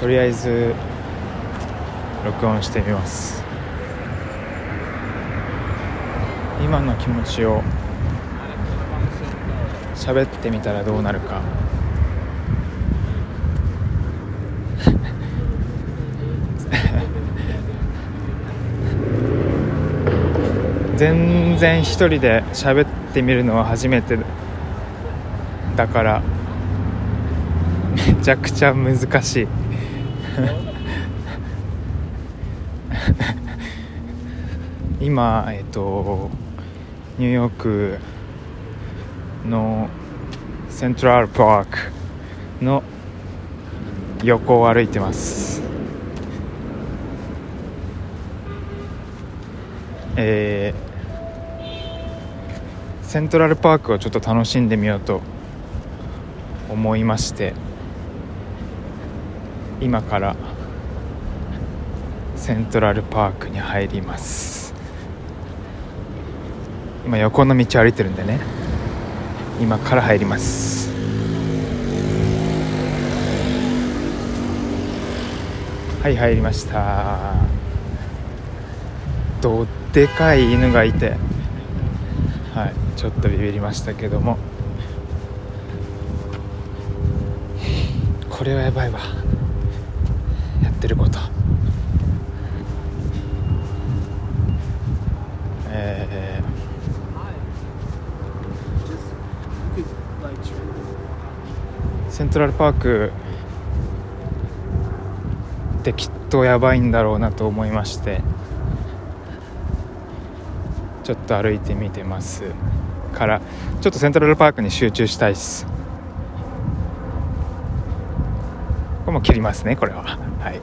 とりあえず録音してみます。今の気持ちを喋ってみたらどうなるか。全然一人で喋ってみるのは初めてだからめちゃくちゃ難しい。今えっとニューヨークのセントラルパークの横を歩いてます。えー、セントラルパークをちょっと楽しんでみようと思いまして。今からセントラルパークに入ります。今横の道歩いてるんでね。今から入ります。はい入りました。どでかい犬がいて。はいちょっとビビりましたけども。これはやばいわ。ってること。えー、セントラルパークってきっとやばいんだろうなと思いまして。ちょっと歩いてみてます。からちょっとセントラルパークに集中したいです。これも切りますねこれは。はい。